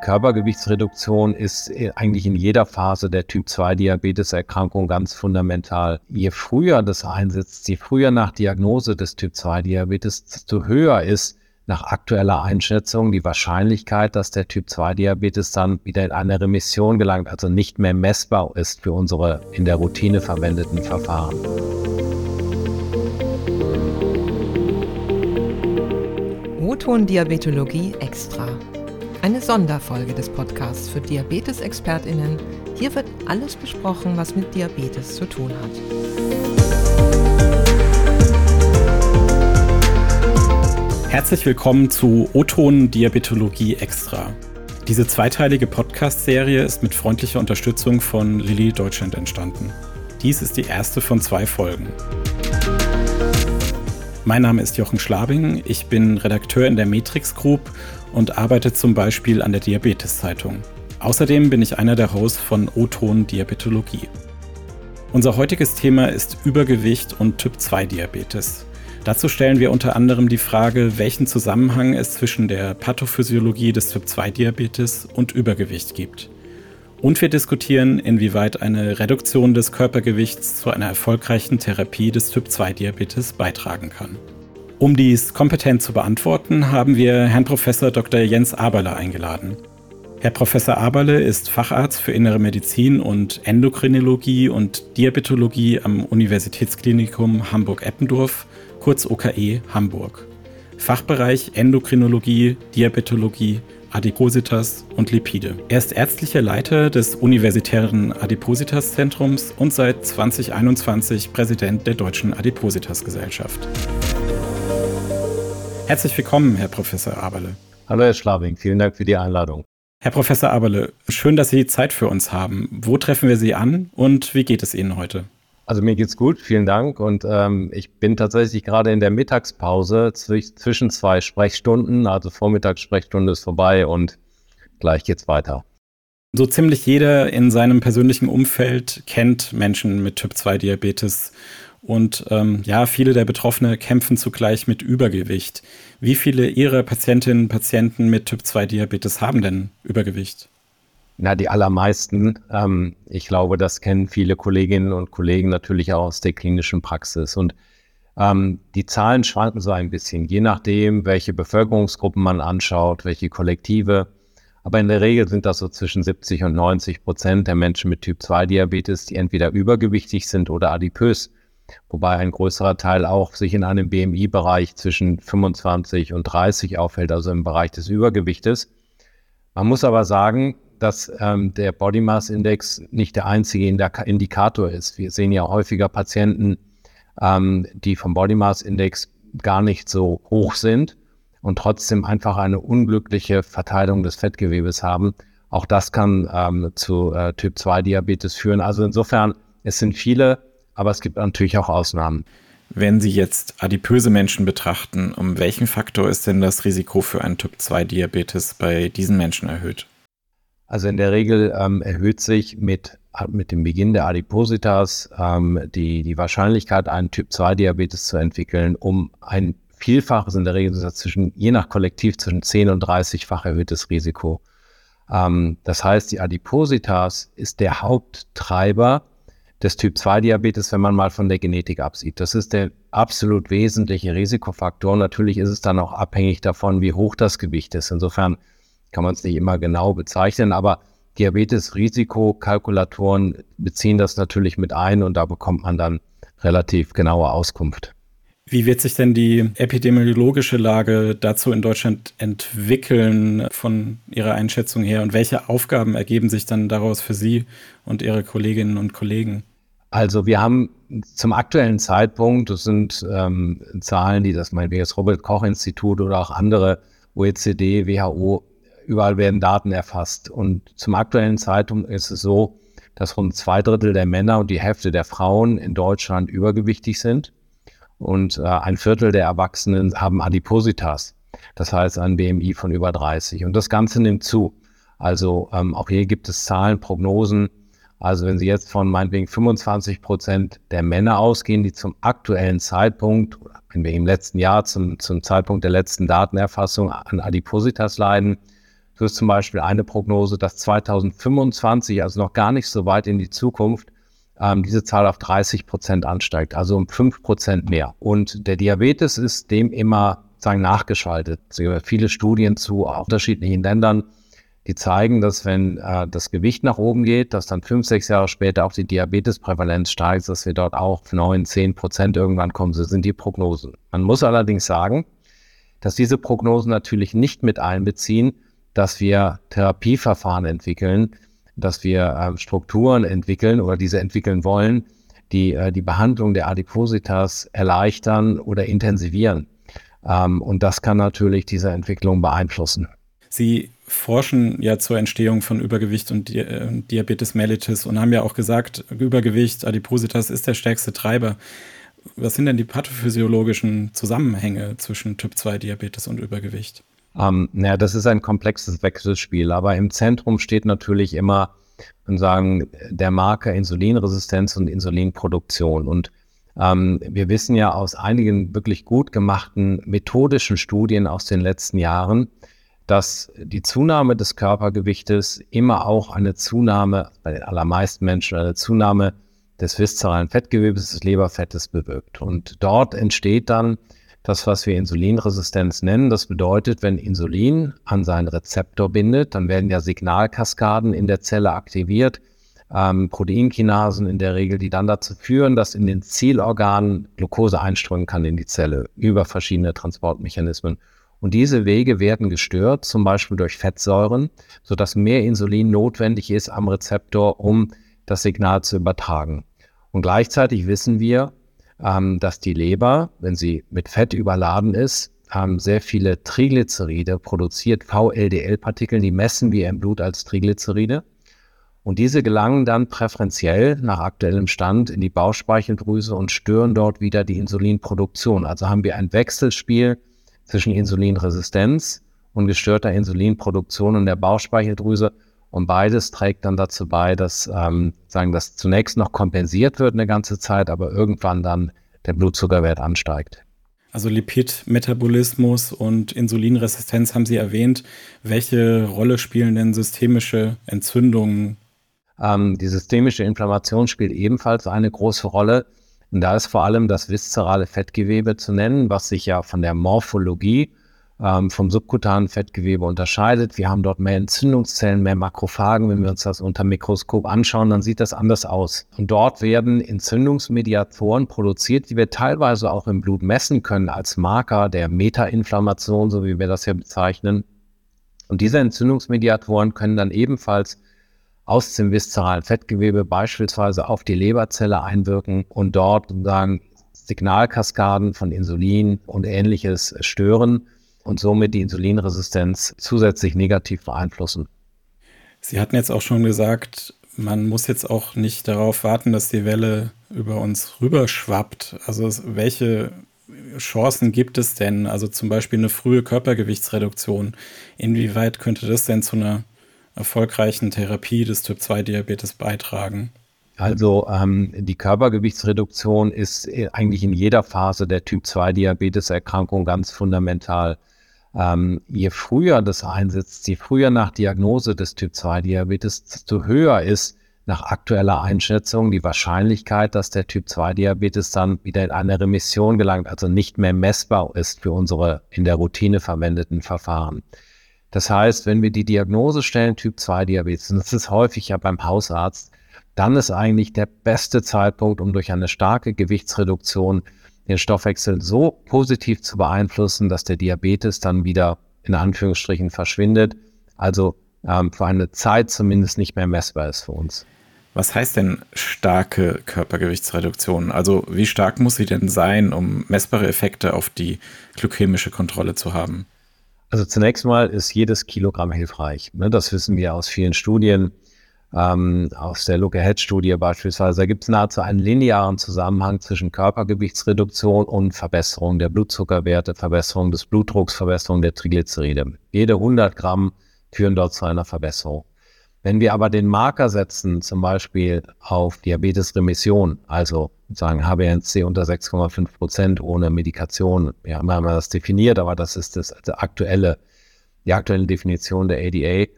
Körpergewichtsreduktion ist eigentlich in jeder Phase der Typ-2-Diabeteserkrankung ganz fundamental. Je früher das einsetzt, je früher nach Diagnose des Typ-2-Diabetes, desto höher ist nach aktueller Einschätzung die Wahrscheinlichkeit, dass der Typ-2-Diabetes dann wieder in eine Remission gelangt, also nicht mehr messbar ist für unsere in der Routine verwendeten Verfahren. O-Ton-Diabetologie extra. Eine Sonderfolge des Podcasts für Diabetes-ExpertInnen. Hier wird alles besprochen, was mit Diabetes zu tun hat. Herzlich willkommen zu O-Ton Diabetologie Extra. Diese zweiteilige Podcast-Serie ist mit freundlicher Unterstützung von Lilly Deutschland entstanden. Dies ist die erste von zwei Folgen. Mein Name ist Jochen Schlabing, ich bin Redakteur in der Matrix Group und arbeite zum Beispiel an der Diabetes-Zeitung. Außerdem bin ich einer der Hosts von O-Ton Diabetologie. Unser heutiges Thema ist Übergewicht und Typ-2-Diabetes. Dazu stellen wir unter anderem die Frage, welchen Zusammenhang es zwischen der Pathophysiologie des Typ-2-Diabetes und Übergewicht gibt. Und wir diskutieren, inwieweit eine Reduktion des Körpergewichts zu einer erfolgreichen Therapie des Typ-2-Diabetes beitragen kann. Um dies kompetent zu beantworten, haben wir Herrn Prof. Dr. Jens Aberle eingeladen. Herr Professor Aberle ist Facharzt für Innere Medizin und Endokrinologie und Diabetologie am Universitätsklinikum Hamburg-Eppendorf, kurz OKE Hamburg. Fachbereich Endokrinologie, Diabetologie, Adipositas und Lipide. Er ist ärztlicher Leiter des Universitären Adipositas-Zentrums und seit 2021 Präsident der Deutschen Adipositas-Gesellschaft. Herzlich willkommen, Herr Professor Aberle. Hallo, Herr Schlabing, vielen Dank für die Einladung. Herr Professor Aberle, schön, dass Sie Zeit für uns haben. Wo treffen wir Sie an und wie geht es Ihnen heute? Also mir geht's gut, vielen Dank. Und ähm, ich bin tatsächlich gerade in der Mittagspause zwischen zwei Sprechstunden. Also Vormittagssprechstunde ist vorbei und gleich geht's weiter. So ziemlich jeder in seinem persönlichen Umfeld kennt Menschen mit Typ-2-Diabetes. Und ähm, ja, viele der Betroffenen kämpfen zugleich mit Übergewicht. Wie viele Ihrer Patientinnen und Patienten mit Typ-2-Diabetes haben denn Übergewicht? Na, die allermeisten. Ähm, ich glaube, das kennen viele Kolleginnen und Kollegen natürlich auch aus der klinischen Praxis. Und ähm, die Zahlen schwanken so ein bisschen, je nachdem, welche Bevölkerungsgruppen man anschaut, welche Kollektive. Aber in der Regel sind das so zwischen 70 und 90 Prozent der Menschen mit Typ-2-Diabetes, die entweder übergewichtig sind oder adipös. Wobei ein größerer Teil auch sich in einem BMI-Bereich zwischen 25 und 30 aufhält, also im Bereich des Übergewichtes. Man muss aber sagen, dass ähm, der Body Mass Index nicht der einzige Indikator ist. Wir sehen ja häufiger Patienten, ähm, die vom Body Mass Index gar nicht so hoch sind und trotzdem einfach eine unglückliche Verteilung des Fettgewebes haben. Auch das kann ähm, zu äh, Typ 2 Diabetes führen. Also insofern, es sind viele, aber es gibt natürlich auch Ausnahmen. Wenn Sie jetzt adipöse Menschen betrachten, um welchen Faktor ist denn das Risiko für einen Typ 2 Diabetes bei diesen Menschen erhöht? Also in der Regel ähm, erhöht sich mit, mit dem Beginn der Adipositas ähm, die, die Wahrscheinlichkeit, einen Typ-2-Diabetes zu entwickeln, um ein Vielfaches, in der Regel zwischen, je nach Kollektiv zwischen 10 und 30-fach erhöhtes Risiko. Ähm, das heißt, die Adipositas ist der Haupttreiber des Typ-2-Diabetes, wenn man mal von der Genetik absieht. Das ist der absolut wesentliche Risikofaktor. Natürlich ist es dann auch abhängig davon, wie hoch das Gewicht ist. Insofern kann man es nicht immer genau bezeichnen, aber Diabetes-Risikokalkulatoren beziehen das natürlich mit ein und da bekommt man dann relativ genaue Auskunft. Wie wird sich denn die epidemiologische Lage dazu in Deutschland entwickeln von Ihrer Einschätzung her und welche Aufgaben ergeben sich dann daraus für Sie und Ihre Kolleginnen und Kollegen? Also wir haben zum aktuellen Zeitpunkt, das sind ähm, Zahlen, die das meinetwegen das Robert Koch Institut oder auch andere OECD, WHO überall werden Daten erfasst. Und zum aktuellen Zeitpunkt ist es so, dass rund zwei Drittel der Männer und die Hälfte der Frauen in Deutschland übergewichtig sind. Und äh, ein Viertel der Erwachsenen haben Adipositas. Das heißt ein BMI von über 30. Und das Ganze nimmt zu. Also ähm, auch hier gibt es Zahlen, Prognosen. Also wenn Sie jetzt von meinetwegen 25 Prozent der Männer ausgehen, die zum aktuellen Zeitpunkt, wenn wir im letzten Jahr zum, zum Zeitpunkt der letzten Datenerfassung an Adipositas leiden, So ist zum Beispiel eine Prognose, dass 2025, also noch gar nicht so weit in die Zukunft, ähm, diese Zahl auf 30 Prozent ansteigt, also um 5 Prozent mehr. Und der Diabetes ist dem immer sagen, nachgeschaltet. Es gibt viele Studien zu unterschiedlichen Ländern, die zeigen, dass wenn äh, das Gewicht nach oben geht, dass dann fünf, sechs Jahre später auch die Diabetesprävalenz steigt, dass wir dort auch auf neun, zehn Prozent irgendwann kommen. So sind die Prognosen. Man muss allerdings sagen, dass diese Prognosen natürlich nicht mit einbeziehen, dass wir Therapieverfahren entwickeln, dass wir äh, Strukturen entwickeln oder diese entwickeln wollen, die äh, die Behandlung der Adipositas erleichtern oder intensivieren. Ähm, und das kann natürlich diese Entwicklung beeinflussen. Sie forschen ja zur Entstehung von Übergewicht und Di äh, Diabetes mellitus und haben ja auch gesagt, Übergewicht, Adipositas ist der stärkste Treiber. Was sind denn die pathophysiologischen Zusammenhänge zwischen Typ-2-Diabetes und Übergewicht? Ähm, naja, das ist ein komplexes Wechselspiel, aber im Zentrum steht natürlich immer, man sagen, der Marker Insulinresistenz und Insulinproduktion. Und ähm, wir wissen ja aus einigen wirklich gut gemachten methodischen Studien aus den letzten Jahren, dass die Zunahme des Körpergewichtes immer auch eine Zunahme, bei den allermeisten Menschen eine Zunahme des viszeralen Fettgewebes, des Leberfettes bewirkt. Und dort entsteht dann das, was wir Insulinresistenz nennen. Das bedeutet, wenn Insulin an seinen Rezeptor bindet, dann werden ja Signalkaskaden in der Zelle aktiviert, ähm, Proteinkinasen in der Regel, die dann dazu führen, dass in den Zielorganen Glucose einströmen kann in die Zelle über verschiedene Transportmechanismen. Und diese Wege werden gestört, zum Beispiel durch Fettsäuren, sodass mehr Insulin notwendig ist am Rezeptor, um das Signal zu übertragen. Und gleichzeitig wissen wir, ähm, dass die Leber, wenn sie mit Fett überladen ist, ähm, sehr viele Triglyceride produziert, VLDL-Partikel, die messen wir im Blut als Triglyceride. Und diese gelangen dann präferenziell nach aktuellem Stand in die Bauchspeicheldrüse und stören dort wieder die Insulinproduktion. Also haben wir ein Wechselspiel zwischen Insulinresistenz und gestörter Insulinproduktion in der Bauchspeicheldrüse. Und beides trägt dann dazu bei, dass ähm, sagen, dass zunächst noch kompensiert wird eine ganze Zeit, aber irgendwann dann der Blutzuckerwert ansteigt. Also Lipidmetabolismus und Insulinresistenz haben Sie erwähnt. Welche Rolle spielen denn systemische Entzündungen ähm, die systemische Inflammation spielt ebenfalls eine große Rolle. Und da ist vor allem das viszerale Fettgewebe zu nennen, was sich ja von der Morphologie ähm, vom subkutanen Fettgewebe unterscheidet. Wir haben dort mehr Entzündungszellen, mehr Makrophagen. Wenn wir uns das unter Mikroskop anschauen, dann sieht das anders aus. Und dort werden Entzündungsmediatoren produziert, die wir teilweise auch im Blut messen können als Marker der Metainflammation, so wie wir das ja bezeichnen. Und diese Entzündungsmediatoren können dann ebenfalls aus dem viszeralen Fettgewebe beispielsweise auf die Leberzelle einwirken und dort sozusagen Signalkaskaden von Insulin und ähnliches stören und somit die Insulinresistenz zusätzlich negativ beeinflussen. Sie hatten jetzt auch schon gesagt, man muss jetzt auch nicht darauf warten, dass die Welle über uns rüberschwappt. Also welche Chancen gibt es denn? Also zum Beispiel eine frühe Körpergewichtsreduktion. Inwieweit könnte das denn zu einer erfolgreichen Therapie des Typ-2-Diabetes beitragen? Also ähm, die Körpergewichtsreduktion ist äh, eigentlich in jeder Phase der Typ-2-Diabetes-Erkrankung ganz fundamental. Ähm, je früher das einsetzt, je früher nach Diagnose des Typ-2-Diabetes, desto höher ist nach aktueller Einschätzung die Wahrscheinlichkeit, dass der Typ-2-Diabetes dann wieder in eine Remission gelangt, also nicht mehr messbar ist für unsere in der Routine verwendeten Verfahren. Das heißt, wenn wir die Diagnose stellen, Typ 2 Diabetes, und das ist häufig ja beim Hausarzt, dann ist eigentlich der beste Zeitpunkt, um durch eine starke Gewichtsreduktion den Stoffwechsel so positiv zu beeinflussen, dass der Diabetes dann wieder in Anführungsstrichen verschwindet, also ähm, für eine Zeit zumindest nicht mehr messbar ist für uns. Was heißt denn starke Körpergewichtsreduktion? Also wie stark muss sie denn sein, um messbare Effekte auf die glykämische Kontrolle zu haben? Also zunächst mal ist jedes Kilogramm hilfreich. Ne? Das wissen wir aus vielen Studien. Ähm, aus der Look-Ahead-Studie beispielsweise, da gibt es nahezu einen linearen Zusammenhang zwischen Körpergewichtsreduktion und Verbesserung der Blutzuckerwerte, Verbesserung des Blutdrucks, Verbesserung der Triglyceride. Jede 100 Gramm führen dort zu einer Verbesserung. Wenn wir aber den Marker setzen, zum Beispiel auf Diabetesremission, also sagen HbA1c unter 6,5 Prozent ohne Medikation, wir haben das definiert, aber das ist das, das aktuelle die aktuelle Definition der ADA,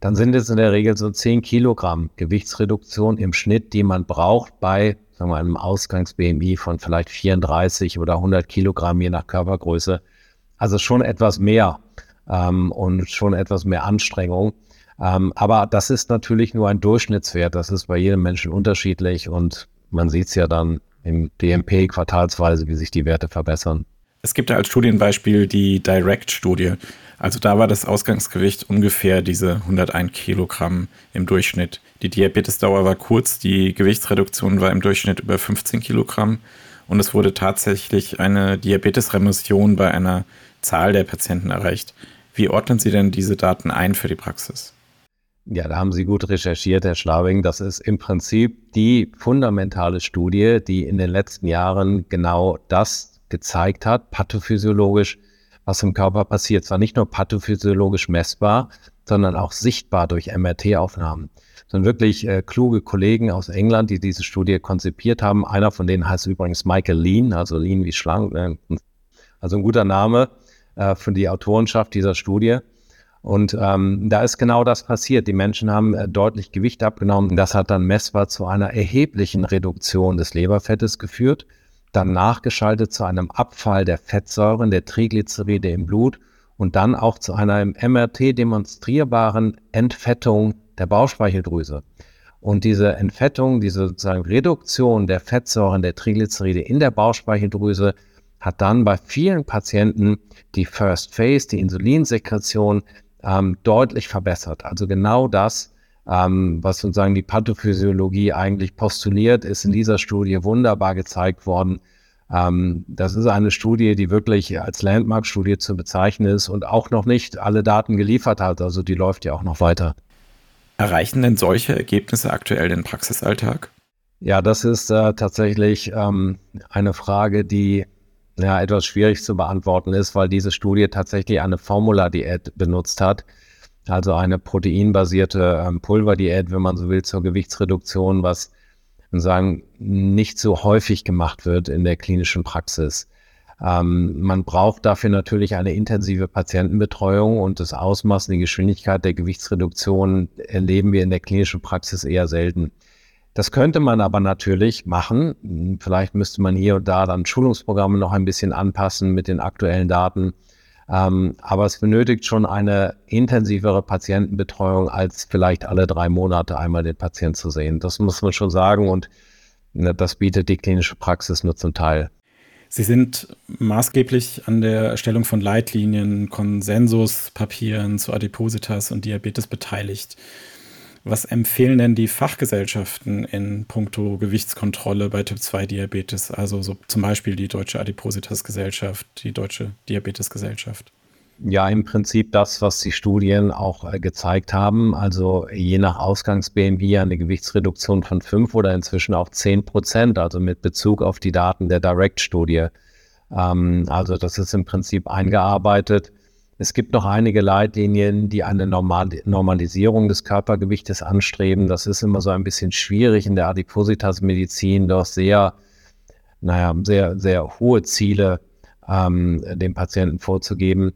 dann sind es in der Regel so 10 Kilogramm Gewichtsreduktion im Schnitt, die man braucht bei sagen wir, einem Ausgangs-BMI von vielleicht 34 oder 100 Kilogramm je nach Körpergröße. Also schon etwas mehr ähm, und schon etwas mehr Anstrengung. Ähm, aber das ist natürlich nur ein Durchschnittswert. Das ist bei jedem Menschen unterschiedlich und man sieht es ja dann im DMP quartalsweise, wie sich die Werte verbessern. Es gibt ja als Studienbeispiel die Direct-Studie. Also da war das Ausgangsgewicht ungefähr diese 101 Kilogramm im Durchschnitt. Die Diabetesdauer war kurz, die Gewichtsreduktion war im Durchschnitt über 15 Kilogramm und es wurde tatsächlich eine Diabetesremission bei einer Zahl der Patienten erreicht. Wie ordnen Sie denn diese Daten ein für die Praxis? Ja, da haben Sie gut recherchiert, Herr Schlabing. Das ist im Prinzip die fundamentale Studie, die in den letzten Jahren genau das gezeigt hat, pathophysiologisch, was im Körper passiert. Zwar nicht nur pathophysiologisch messbar, sondern auch sichtbar durch MRT-Aufnahmen. Sondern wirklich äh, kluge Kollegen aus England, die diese Studie konzipiert haben. Einer von denen heißt übrigens Michael Lean, also Lean wie schlank. Ne? Also ein guter Name äh, für die Autorenschaft dieser Studie. Und ähm, da ist genau das passiert. Die Menschen haben äh, deutlich Gewicht abgenommen. Das hat dann messbar zu einer erheblichen Reduktion des Leberfettes geführt dann nachgeschaltet zu einem Abfall der Fettsäuren, der Triglyceride im Blut und dann auch zu einer im MRT demonstrierbaren Entfettung der Bauchspeicheldrüse. Und diese Entfettung, diese sozusagen Reduktion der Fettsäuren, der Triglyceride in der Bauchspeicheldrüse hat dann bei vielen Patienten die First Phase, die Insulinsekretion, ähm, deutlich verbessert. Also genau das, ähm, was sozusagen die Pathophysiologie eigentlich postuliert, ist in dieser Studie wunderbar gezeigt worden. Ähm, das ist eine Studie, die wirklich als Landmark-Studie zu bezeichnen ist und auch noch nicht alle Daten geliefert hat. Also die läuft ja auch noch weiter. Erreichen denn solche Ergebnisse aktuell den Praxisalltag? Ja, das ist äh, tatsächlich ähm, eine Frage, die ja, etwas schwierig zu beantworten ist, weil diese Studie tatsächlich eine Formula-Diät benutzt hat also eine proteinbasierte ähm, Pulverdiät, wenn man so will, zur Gewichtsreduktion, was sagen nicht so häufig gemacht wird in der klinischen Praxis. Ähm, man braucht dafür natürlich eine intensive Patientenbetreuung und das Ausmaß und die Geschwindigkeit der Gewichtsreduktion erleben wir in der klinischen Praxis eher selten. Das könnte man aber natürlich machen. Vielleicht müsste man hier und da dann Schulungsprogramme noch ein bisschen anpassen mit den aktuellen Daten. Ähm, aber es benötigt schon eine intensivere Patientenbetreuung, als vielleicht alle drei Monate einmal den Patienten zu sehen. Das muss man schon sagen und ne, das bietet die klinische Praxis nur zum Teil. Sie sind maßgeblich an der Erstellung von Leitlinien, Konsensuspapieren zu Adipositas und Diabetes beteiligt. Was empfehlen denn die Fachgesellschaften in puncto Gewichtskontrolle bei Typ-2-Diabetes? Also so zum Beispiel die Deutsche Adipositas-Gesellschaft, die Deutsche Diabetesgesellschaft. Ja, im Prinzip das, was die Studien auch äh, gezeigt haben. Also je nach Ausgangs-BMI eine Gewichtsreduktion von 5 oder inzwischen auch 10 Prozent, also mit Bezug auf die Daten der Direct-Studie. Ähm, also das ist im Prinzip eingearbeitet. Es gibt noch einige Leitlinien, die eine Normal Normalisierung des Körpergewichtes anstreben. Das ist immer so ein bisschen schwierig in der Adipositas-Medizin, doch sehr, naja, sehr, sehr hohe Ziele ähm, dem Patienten vorzugeben.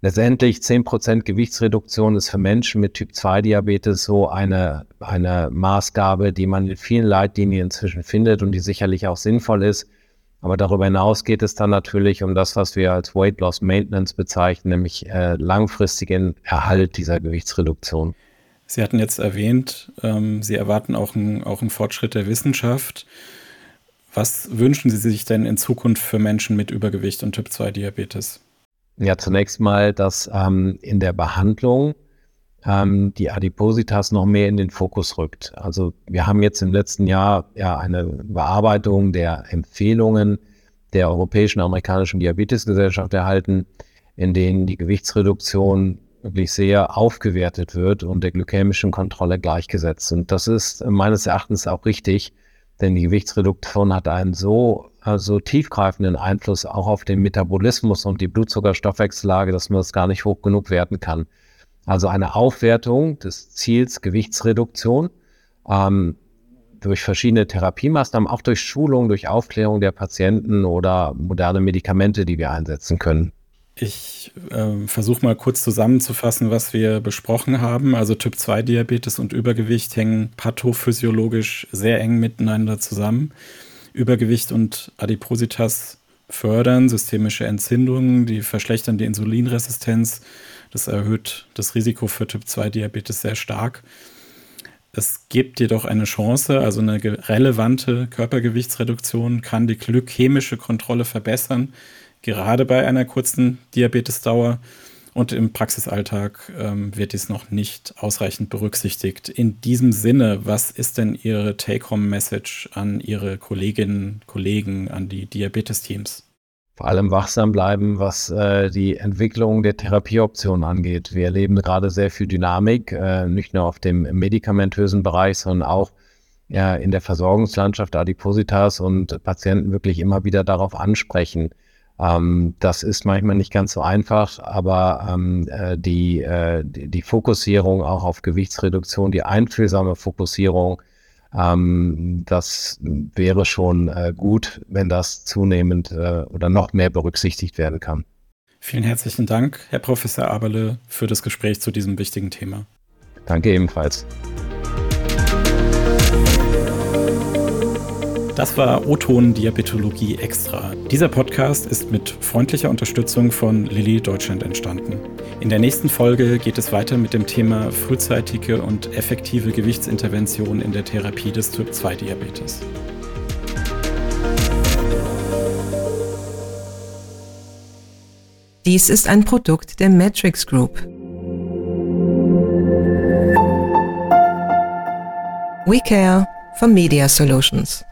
Letztendlich 10% Gewichtsreduktion ist für Menschen mit Typ-2-Diabetes so eine, eine Maßgabe, die man in vielen Leitlinien inzwischen findet und die sicherlich auch sinnvoll ist. Aber darüber hinaus geht es dann natürlich um das, was wir als Weight Loss Maintenance bezeichnen, nämlich äh, langfristigen Erhalt dieser Gewichtsreduktion. Sie hatten jetzt erwähnt, ähm, Sie erwarten auch, ein, auch einen Fortschritt der Wissenschaft. Was wünschen Sie sich denn in Zukunft für Menschen mit Übergewicht und Typ-2-Diabetes? Ja, zunächst mal, dass ähm, in der Behandlung ähm, die Adipositas noch mehr in den Fokus rückt. Also wir haben jetzt im letzten Jahr ja eine Bearbeitung der Empfehlungen der Europäischen Amerikanischen Diabetesgesellschaft erhalten, in denen die Gewichtsreduktion wirklich sehr aufgewertet wird und der glykämischen Kontrolle gleichgesetzt. Und das ist meines Erachtens auch richtig, denn die Gewichtsreduktion hat einen so also tiefgreifenden Einfluss auch auf den Metabolismus und die Blutzuckerstoffwechsellage, dass man das gar nicht hoch genug werten kann. Also eine Aufwertung des Ziels Gewichtsreduktion ähm, durch verschiedene Therapiemaßnahmen, auch durch Schulung, durch Aufklärung der Patienten oder moderne Medikamente, die wir einsetzen können. Ich äh, versuche mal kurz zusammenzufassen, was wir besprochen haben. Also Typ-2-Diabetes und Übergewicht hängen pathophysiologisch sehr eng miteinander zusammen. Übergewicht und Adipositas fördern systemische Entzündungen, die verschlechtern die Insulinresistenz. Das erhöht das Risiko für Typ-2-Diabetes sehr stark. Es gibt jedoch eine Chance, also eine relevante Körpergewichtsreduktion kann die glykämische Kontrolle verbessern gerade bei einer kurzen Diabetesdauer. Und im Praxisalltag ähm, wird dies noch nicht ausreichend berücksichtigt. In diesem Sinne, was ist denn Ihre Take-Home-Message an Ihre Kolleginnen, Kollegen, an die Diabetes-Teams? Vor allem wachsam bleiben, was äh, die Entwicklung der Therapieoptionen angeht. Wir erleben gerade sehr viel Dynamik, äh, nicht nur auf dem medikamentösen Bereich, sondern auch ja, in der Versorgungslandschaft Adipositas und Patienten wirklich immer wieder darauf ansprechen ähm, das ist manchmal nicht ganz so einfach, aber ähm, äh, die, äh, die, die, Fokussierung auch auf Gewichtsreduktion, die einfühlsame Fokussierung, ähm, das wäre schon äh, gut, wenn das zunehmend äh, oder noch mehr berücksichtigt werden kann. Vielen herzlichen Dank, Herr Professor Aberle, für das Gespräch zu diesem wichtigen Thema. Danke ebenfalls. Das war O-Ton Diabetologie Extra. Dieser Podcast ist mit freundlicher Unterstützung von Lilly Deutschland entstanden. In der nächsten Folge geht es weiter mit dem Thema frühzeitige und effektive Gewichtsintervention in der Therapie des Typ-2-Diabetes. Dies ist ein Produkt der Matrix Group. We care for Media Solutions.